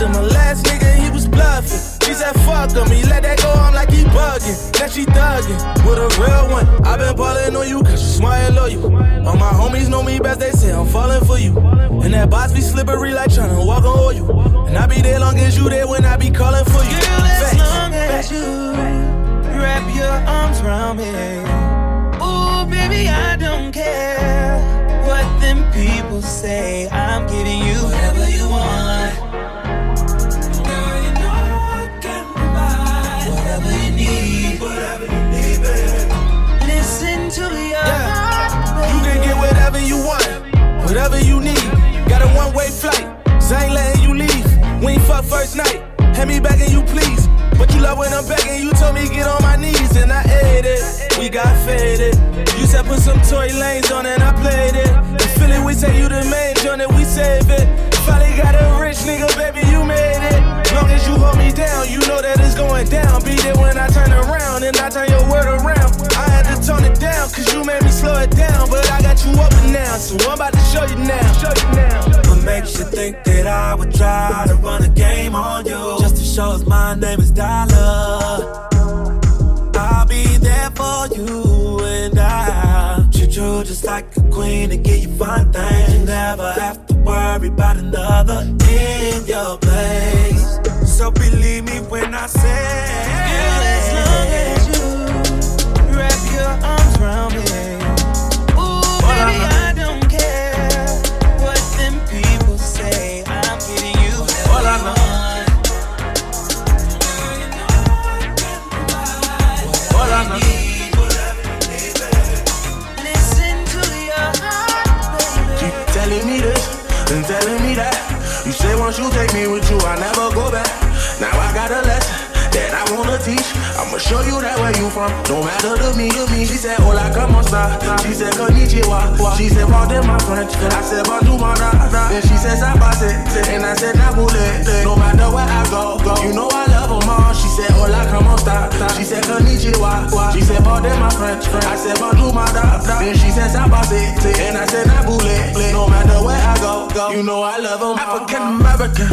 Loved him, my last nigga, he was bluffing. She said, fuck him, he let that go, I'm like he bugging. Now she thuggin' with a real one. i been ballin' on you, cause you smart and loyal. All my homies know me best, they say I'm falling for you. And that boss be slippery like tryna walk on oil. And I be there long as you there when I be calling for you. Girl, as Facts. long as you wrap your arms around me. Ooh, baby, I don't care what them people say. I'm giving you whatever you need. Got a one way flight, so ain't letting you leave. We ain't fuck first night, hand me back and you please. But you love when I'm begging, you told me get on my knees and I ate it. We got faded. You said put some Tory Lanez on and I played it. The feeling we say you the main joint and we save it. Finally got a rich nigga, baby, you made it. Long as you hold me down, you know that it's going down. Be there when I turn around and I turn your word around. I had to tone it down, cause you made me slow it down. But I got you up and down, so I'm about to show you now. Show you now. What makes you think that I would try to run a game on you? Just to show us my name is Dollar. I'll be there for you and I treat you just like a queen and give you fun things. You never have to worry about another in your So believe me when I say, Girl, as long as you wrap your arms around me. Ooh, baby, I don't care what them people say. I'm giving you all I. Girl, know I can provide All I know. Listen to your heart, Keep telling me this and telling me that. You say once you take me with you, I never go back. Show you that where you from. No matter to me, to me. She said, oh, Hola, como esta? She said, Konnichiwa. She said, Pardon my French. I said, Bonjour, my da. Then she said, Sabase. And I said, Nabule. No matter where I go, go. You know I love them all. She said, oh, Hola, como esta? She said, Konnichiwa. She said, Pardon my French. I said, Bonjour, my da. Then she said, Sabase. And I said, Nabule. Go. You know I love them African American,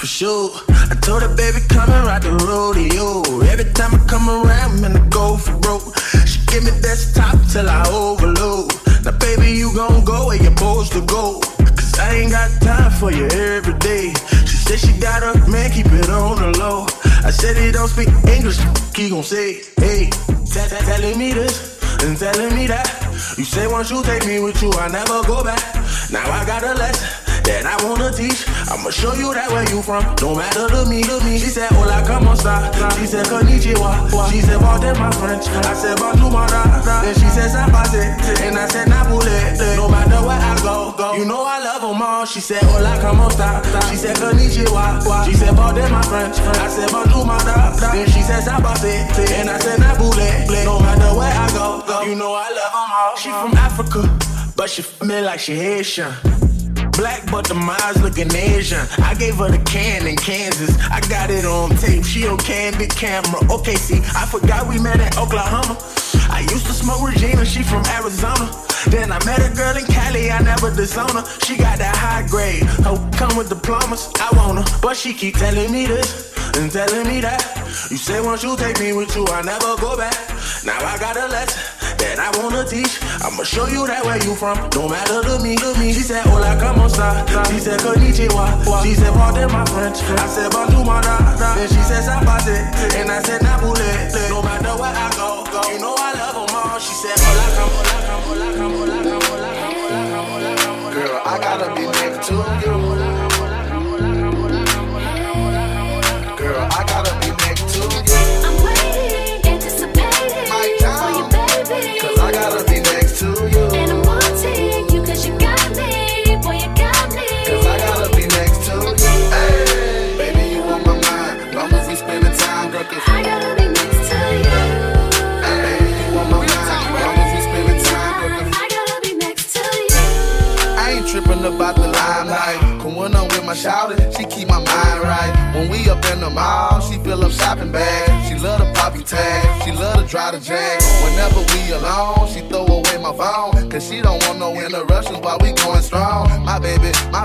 for sure. I told her, baby, come and ride the rodeo. Every time I come around, man, I go for broke. She give me desktop till I overload. Now, baby, you gon' go where you're supposed to go. Cause I ain't got time for you every day. She said she got a man, keep it on the low. I said he don't speak English, he gon' say, hey, tell- tell- telling me this and telling me that. You say once you take me with you, I never go back. Now I got a lesson that I wanna teach. I'ma show you that where you from. No matter to me, to me. She said, Hola, como esta? She said, Konnichiwa. She said, Pardon my French. I said, Bonjour, my. Then she said, Sabase. And I said, Nabule. No matter where I go, go. You know I love them all. She said, Hola, como esta? She said, Konnichiwa. She said, Pardon my French. I said, Bonjour, my. Then she said, Sabase. And I said, Nabule. No matter where I go, go. You know I love them all. She from Africa, but she feel me like she Haitian. Black, but the miles looking Asian. I gave her the can in Kansas. I got it on tape. She on candid camera. Okay, see, I forgot we met in Oklahoma. I used to smoke Regina, she from Arizona. Then I met a girl in Cali, I never disown her. She got that high grade, hope come with diplomas. I want her, but she keep telling me this and telling me that. You say once you take me with you, I never go back. Now I got a lesson that I wanna teach. I'ma show you that where you from, no matter to me, to me. She said, Hola, como esta? She said, Konnichiwa. She said, Pardon my French. I said, Bonjour, mana. Then she said, Sapate. And I said, Nabule. No matter where I go, go. You know I love them all. She said, Hola, come, hola, come, hola, come, hola, come, hola, come, Girl, I gotta be next to you. about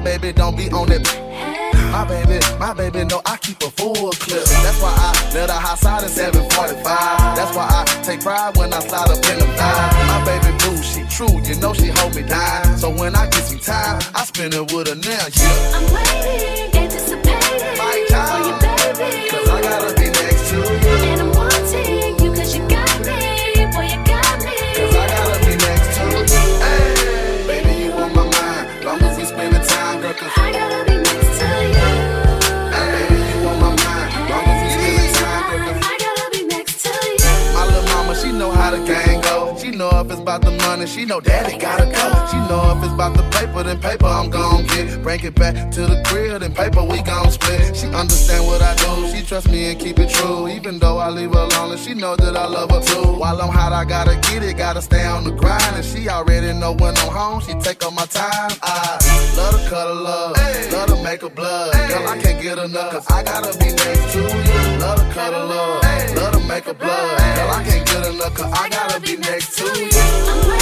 my baby don't be on it. My baby, my baby know I keep a full clip. That's why I let her high side in 745. That's why I take pride when I slide up in the thigh. My baby blue, she true, you know she hold me down. So when I get some time, I spend it with her now, yeah. Know daddy gotta go. She know if it's about the paper, then paper I'm gon' get. Bring it back to the crib, then paper we gon' split. She understand what I do, she trust me and keep it true. Even though I leave her alone, she know that I love her too. While I'm hot, I gotta get it, gotta stay on the grind. And she already know when I'm home, she take all my time. I love to cuddle love, love to make her blood. Girl, I can't get enough, cause I gotta be next to you. Love to cuddle love, love to make her blood. Girl, I can't get enough, cause I gotta be next to you.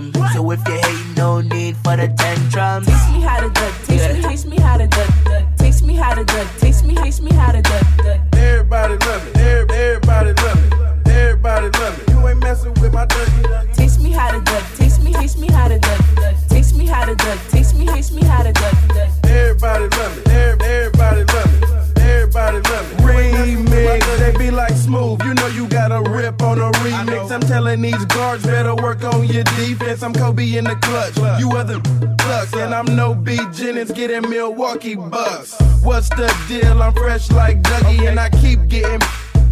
So if you hate, keep getting.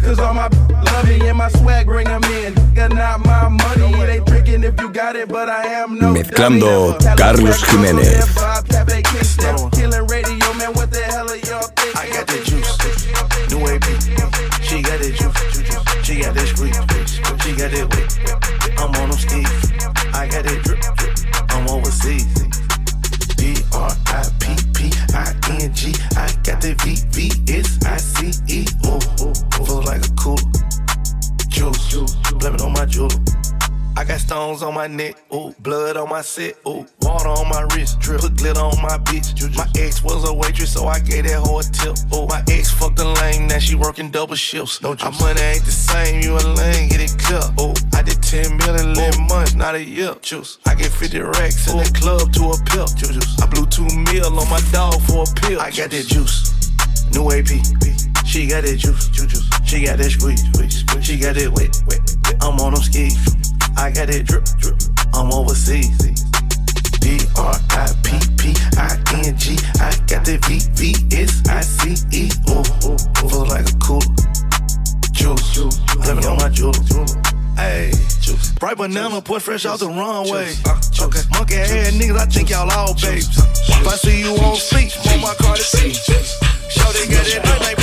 Cause all my love and my swag bring them in. Got not my money, it ain't drinking if you got it, but I am no. Mezclando Carlos Jimenez. Killing radio, man, what the hell are y'all thinking? I got the juice. New AP. She got the juice. She got the squeeze. She got that whip. I'm on them skis. I got it drip. drip. I'm overseas. D R I P P I N G. I got the V V S I C E. Stones on my neck, ooh. Blood on my set, ooh. Water on my wrist, drip. Put glitter on my bitch. juice. My ex was a waitress, so I gave that whole tip. Ooh, my ex fucked the lame, now she working double shifts. No juice. My money ain't the same, you a lame, get it clear. Ooh, I did 10 million in months, not a year. Juice. I get 50 racks in the club to a pill. Juice. I blew two mil on my dog for a pill. I got that juice. New AP. She got that juice. juice. She got that squeeze. She got that wet. I'm on them skis. I got it drip, drip. I'm overseas. D R I P P I N G. I got the V V S I C E. Ooh, feel like a cool juice. Living on my jewel. Hey, juice. Bright banana, put fresh out the runway. Okay. Monkey ass niggas, I think y'all all babes. If I see you on feet, on my car to see. Show they got that night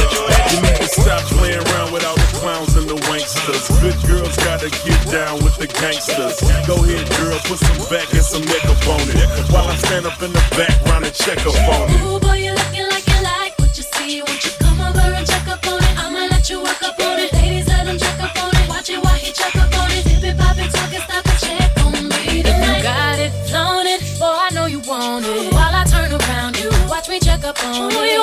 you need to stop playing around with all the clowns and the wanksters. Good girls gotta get down with the gangsters. Go ahead, girl, put some back and some neck up on it. While I stand up in the background and check up on it. Ooh, boy, you looking like you like what you see. Won't you come over and check up on it? I'ma let you work up on it. Ladies, let him check up on it. Watch it while he check up on it. Dip it, pop it, talk it, stop it, check on me tonight. You got it, flown it, boy, I know you want it. While I turn around you, watch me check up on it.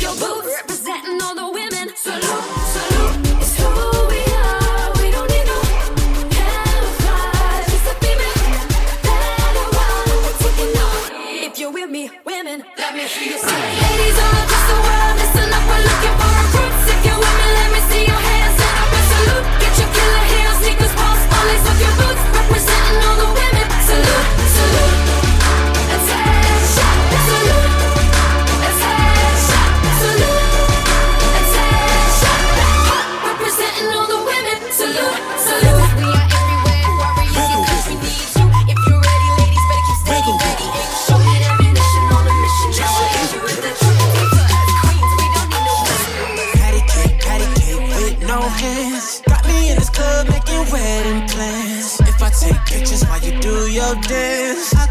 your boots.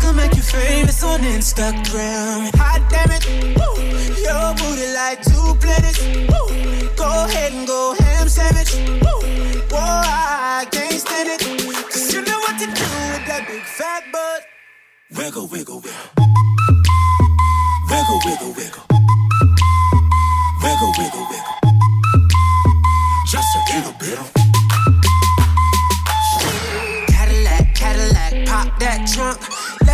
I'll make you famous on Instagram. Hot damn it, woo. Your booty like two planets. Woo. Go ahead and go ham sandwich. Woo. Whoa, I can't stand it. Cause you know what to do with that big fat butt. Wiggle, wiggle, wiggle. Wiggle, wiggle, wiggle.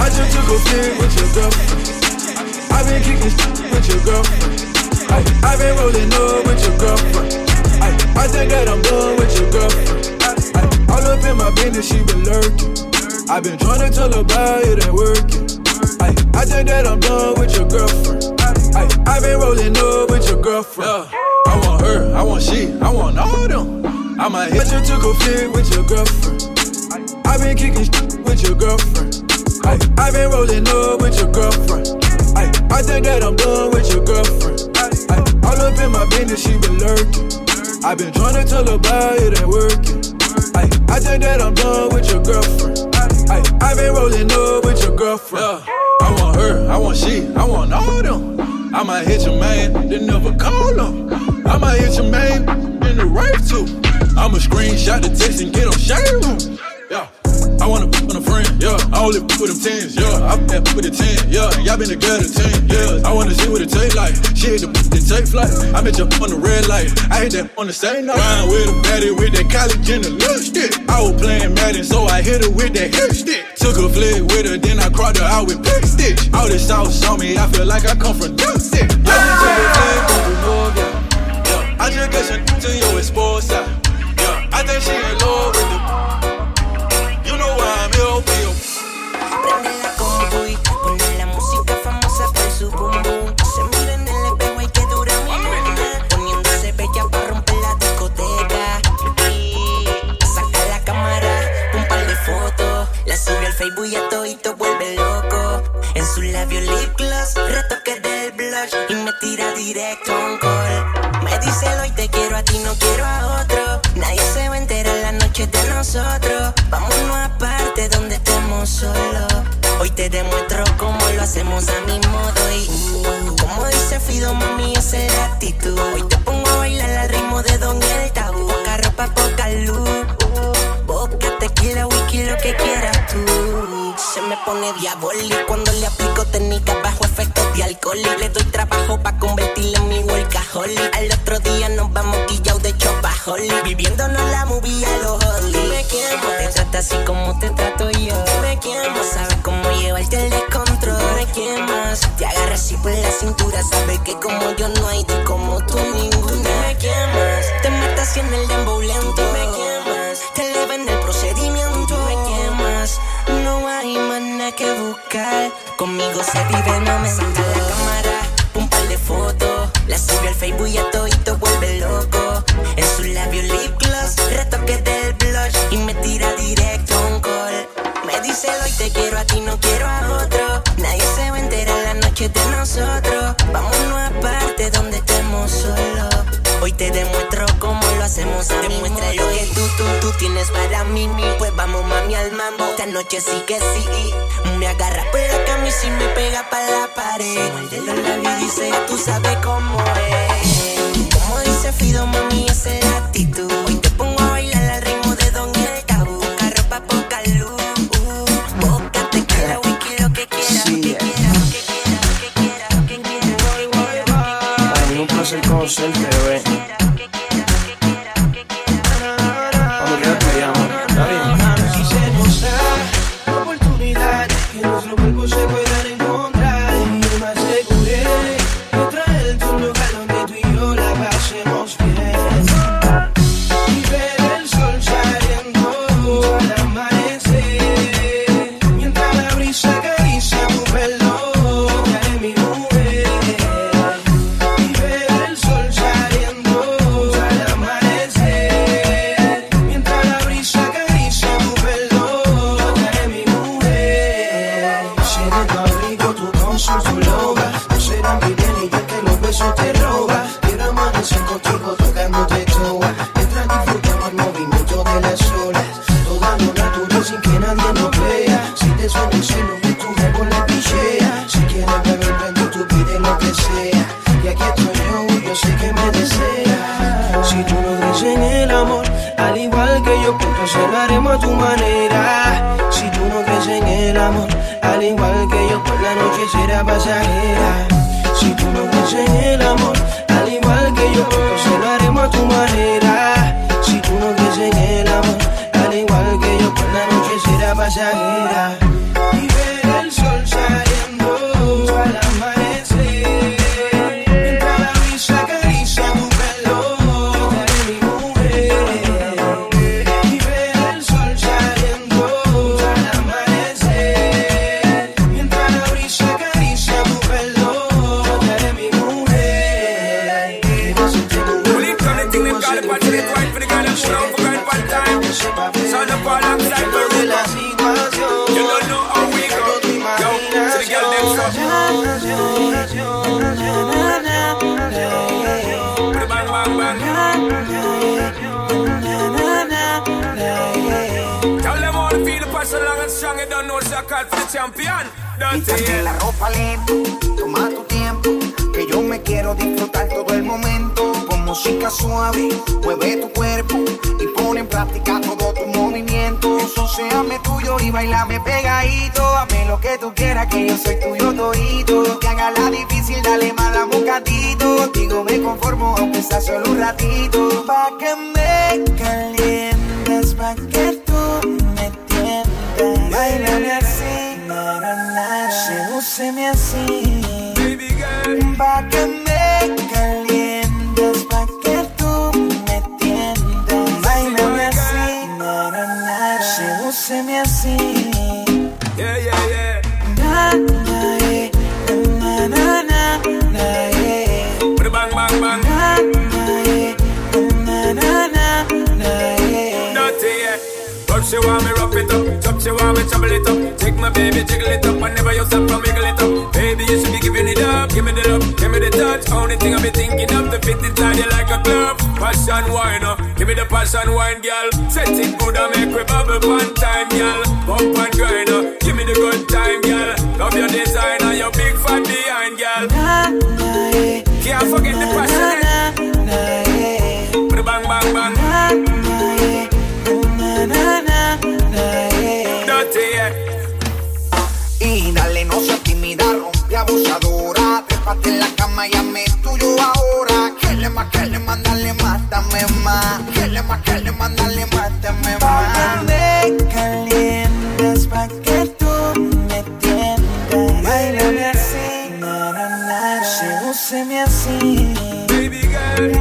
I just took a flick with your girlfriend. i been kicking with your girlfriend. Ay, i been rolling up with your girlfriend. Ay, I think that I'm done with your girlfriend. Ay, all up in my business, she been lurking. i been trying to tell her about it ain't working. Ay, I think that I'm done with your girlfriend. Ay, i been rolling up with your girlfriend. I want her, I want she, I want all them. I might hit you took a flick with your girlfriend. i been kicking with your girlfriend. Ay, i been rolling up with your girlfriend. Ay, I think that I'm done with your girlfriend. Ay, all up in my business, she been lurking. I've been trying to tell her about it ain't working. Ay, I think that I'm done with your girlfriend. Ay, i been rolling up with your girlfriend. I want her, I want she, I want all them. I might hit your man, then never call him. I might hit your man in the rave too. I'ma screenshot the text and get on shade room. Yeah. I wanna f on a friend, yeah. I only f with them tens, yeah. I f with the ten, yeah. Y'all been together ten years. I wanna see what it take like. She hit the then take flight. I met you on the red light. I hit that on the same night. Ryan with a baddie with that college and the lipstick. I was playing Madden, so I hit her with that hip stick. Took a flick with her, then I crossed her out with pick stitch. All this sauce on me, I feel like I come from Dipstick. Yeah, I the yeah. yeah. I just got some to your esposa. Yeah, I think she in love directo un call. Me dice hoy te quiero a ti, no quiero a otro. Nadie se va a enterar la noche de nosotros. Vámonos aparte donde estemos solos. Hoy te demuestro cómo lo hacemos a mi modo y como dice Fido, mami, esa es la actitud. Hoy te pongo a bailar al ritmo de Don el tabú. Ropa, poca luz. Boca, tequila, whisky, lo que quieras tú. Se me pone diabólico cuando le aplico técnica le doy trabajo para convertirla en mi workaholic. Al otro día nos vamos guillados de chopaholic, viviéndonos la movie a los holly. Dime quién más te trata así como te trato yo. Dime quién más sabe cómo llevarte el descontrol. Dime quién más te agarra así por la cintura, sabe que como yo no hay de como tú ninguna. Dime quién más te mata así en el dembow lento. Dime quién más que buscar. Conmigo se vive, no me saca la cámara. Un par de fotos, la sube al Facebook y a todito vuelve loco. En su labio lip gloss, retoque del blush y me tira directo un call. Me dice hoy te quiero a ti, no quiero a otro. Hacemos a Demuestra lo que tú, tú, tú tienes para mí. Pues vamos mami al mambo. Esta noche sí que sí. Me agarra por la camisa y me pega para la pared. Se los labios y dice tú sabes cómo es Como dice Fido mami esa es la actitud champion. Quítate la ropa lento, toma tu tiempo, que yo me quiero disfrutar todo el momento. Con música suave, mueve tu cuerpo y pone en práctica todo tu movimiento. Ensuciame tuyo y bailame pegadito. Hazme lo que tú quieras, que yo soy tuyo todito. Que haga la difícil, dale más la bocadito. Contigo me conformo, aunque sea solo un ratito. Pa' que me calientes, pa' que tú me tiendas. Bailame Sedúceme así. Pa' que me Take my baby, jiggle it up, and never you stop from wiggle it up. Baby, you should be giving it up, give me the love, give me the touch. Only thing I be thinking of the fit inside you like a glove. Passion wine, uh, give me the passion wine, girl. Set it good and make we bubble one time, girl. Bump and grind, uh, give me the good time, girl. Love your design and your big fat behind, girl. Can't forget más, dame más. Que le más, que le más, dale más, dame más. Pa' que me calientes, pa' que tú me tiendas. Bailame así, na, na, na. Sedúceme así.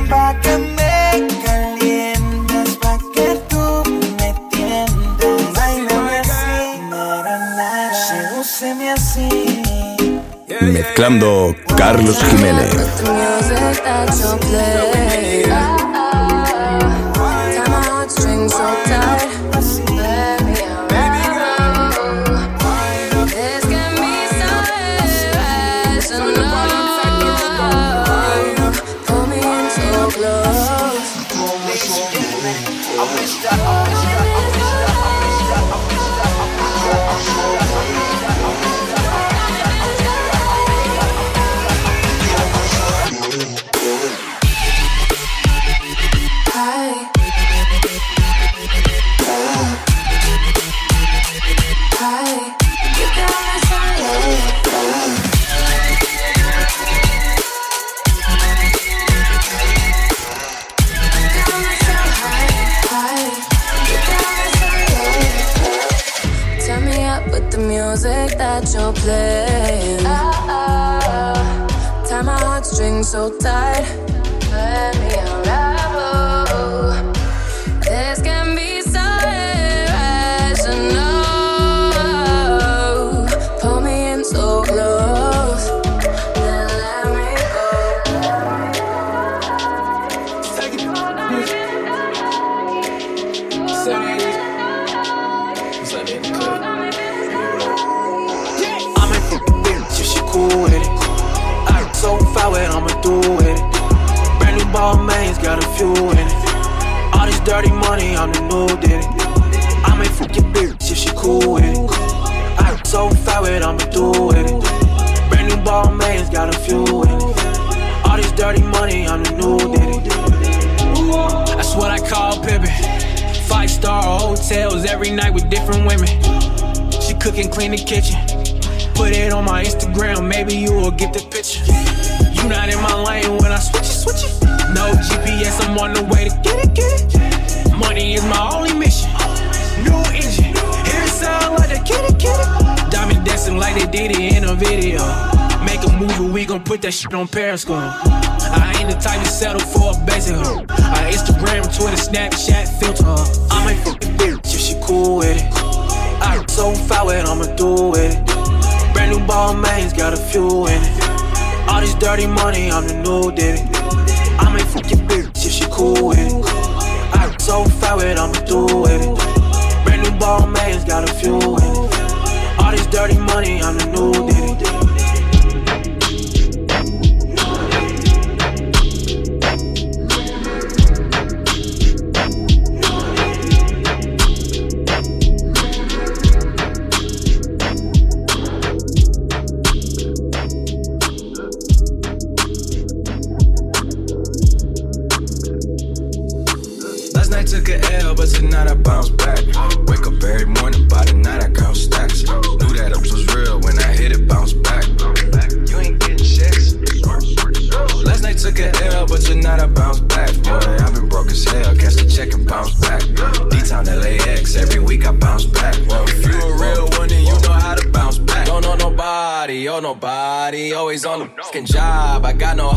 Pa' que me calientes, pa' que tú me tiendas. Bailame así, na, na, na. Sedúceme así. Mezclando Carlos Jiménez. Few in it. All this dirty money, I'm the new did it. I'm in for your bitch if she cool with it. I so far what I'ma do with it. Brand new Balmains got a few in it. All this dirty money, I'm the new did it. That's what I call pimpin'. Five star hotels every night with different women. She cook and clean the kitchen. Put it on my Instagram, maybe you will get the picture. You not in my lane when I switch it, switch it. No GPS, I'm on the way to get it, get it. Money is my only mission. New engine, hear it sound like a kitty, kitty. Diamond dancing like they did it in a video. Make a movie, we gon' put that shit on Periscope. I ain't the type to settle for a basic hoe. I Instagram, Twitter, Snapchat, filter. I might fuck a bitch if she cool with it. I so with it, I'ma do it. Brand new Balmains, got a few in it. All this dirty money, I'm the new did it. I might fuck your bitch if she cool with it. I so foul with I'ma do with it. Brand new Balmains, got a few in it. All this dirty money, I'm the new did fucking job. I got no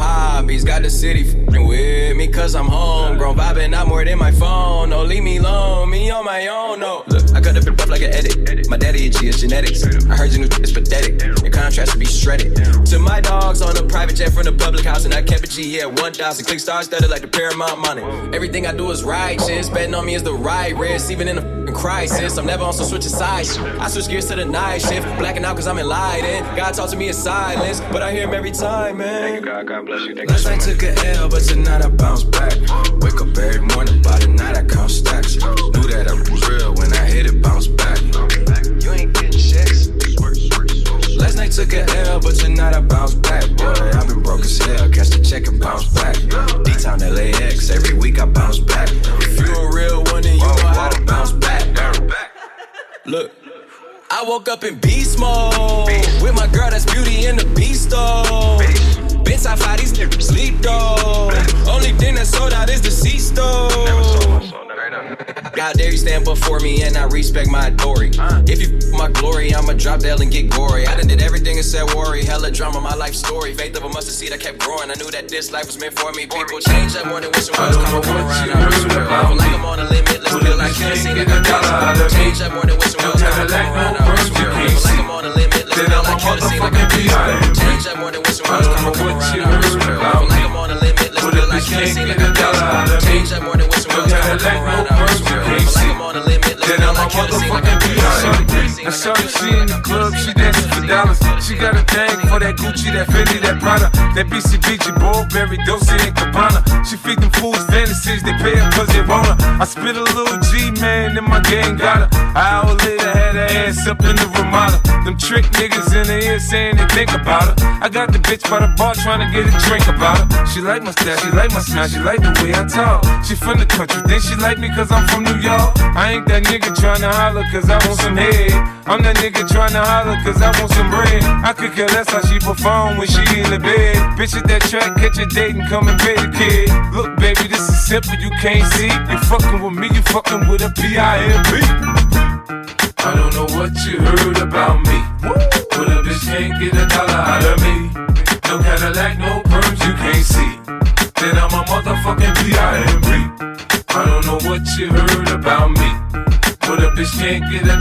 hobbies, got the city fing with me, cause I'm home, homegrown. Vibing out more than my phone, no, leave me alone, me on my own, no. Look, I cut the bit up like an edit. My daddy a G is genetics. I heard you new it's pathetic. Your contrast should be shredded. To my dogs on a private jet from the public house, and I kept a G, yeah, 1,000. Click stars studded like the Paramount money. Everything I do is righteous. Betting on me is the right risk, even in a crisis. I'm never on some switch of sides. I switch gears to the night shift. Blacking out cause I'm enlightened. God talks to me in silence, but I hear him every time, man. Thank you, God. God bless you. Thank Last night took a L, but tonight I bounce back. Wake up every morning, by the night I count stacks. Knew that I was real when I hit it, bounce back. You ain't getting checks. Last night took a L, but tonight I bounce back. Boy, I've been broke as hell, catch the check and bounce back. D-Town LAX, every week I bounce back. If you a real one, then you know how to bounce back. Look. I woke up in beast mode before me and I respect my authority. If you my glory, I'ma drop the L and get gory. I done did everything said worry. Hella drama, my life story. Faith of a mustard seed, I kept growing. I knew that this life was meant for me. People change up more than wishing was coming from around. I wish well. I feel like I'm on a limit. Let's feel like. I got dollar. Change up more than wishing was from around. I wish well. I feel like I'm on a limit. Let's feel like Tennessee. I got dollar. Change up more than wishing was coming from around. I wish well. I feel like I'm on a limit. Let's feel like Tennessee. I got dollar. Wishing was coming from around. I wish well. I feel like I'm on a limit. Let's feel like Tennessee. I got I saw her, she in the club, She got a thing for that Gucci, that Fendi, that Prada, that BCBG, Burberry, Dolce and Gabbana. She feed them fools fantasies, they pay her cause they want her. I spit a little G, man, and my gang got her. An hour later, had her ass up in the Ramada. Them trick niggas in the ear saying they think about her. I got the bitch by the bar trying to get a drink about her. She like my style, she like my smile, she like the way I talk. She from the country, think she like me cause I'm from New York. I ain't that nigga trying to holler cause I want some head. I'm that nigga trying to holler cause I want some bread. I could care less how she perform when she in the bed. Bitch at that track, catch a date and come and pay the kid. Look, baby, this is simple, you can't see. You fucking with me, you fucking with a P-I-M-P. I don't know what you heard about me. But a bitch can't get a dollar out of me. No Cadillac, no perms, you can't see. Then I'm a motherfucking P.I.M.P. I don't know what you heard about me. But a bitch can't get a